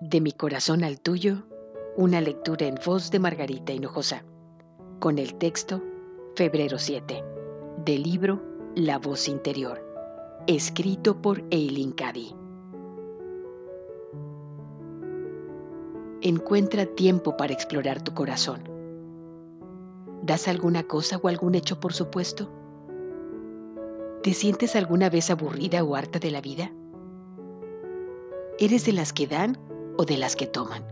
De mi corazón al tuyo, una lectura en voz de Margarita Hinojosa, con el texto Febrero 7, del libro La voz interior, escrito por Eileen Cady. Encuentra tiempo para explorar tu corazón. ¿Das alguna cosa o algún hecho por supuesto? ¿Te sientes alguna vez aburrida o harta de la vida? ¿Eres de las que dan o de las que toman?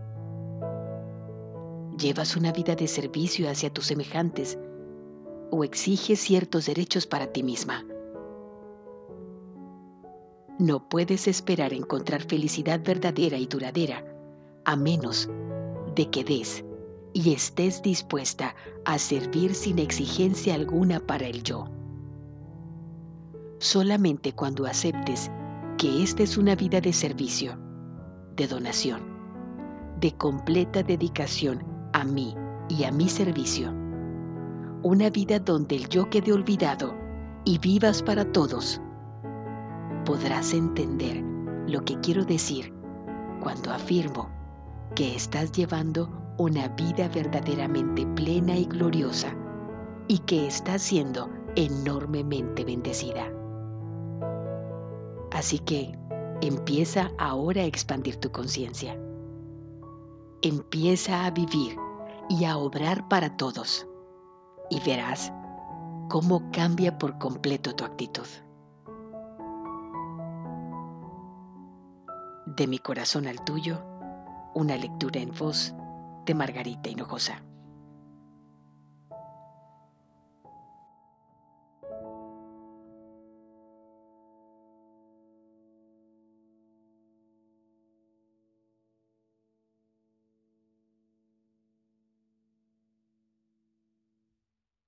¿Llevas una vida de servicio hacia tus semejantes o exiges ciertos derechos para ti misma? No puedes esperar encontrar felicidad verdadera y duradera a menos de que des y estés dispuesta a servir sin exigencia alguna para el yo. Solamente cuando aceptes que esta es una vida de servicio, de donación, de completa dedicación a mí y a mi servicio. Una vida donde el yo quede olvidado y vivas para todos. Podrás entender lo que quiero decir cuando afirmo que estás llevando una vida verdaderamente plena y gloriosa y que estás siendo enormemente bendecida. Así que empieza ahora a expandir tu conciencia. Empieza a vivir y a obrar para todos y verás cómo cambia por completo tu actitud. De mi corazón al tuyo, una lectura en voz de Margarita Hinojosa.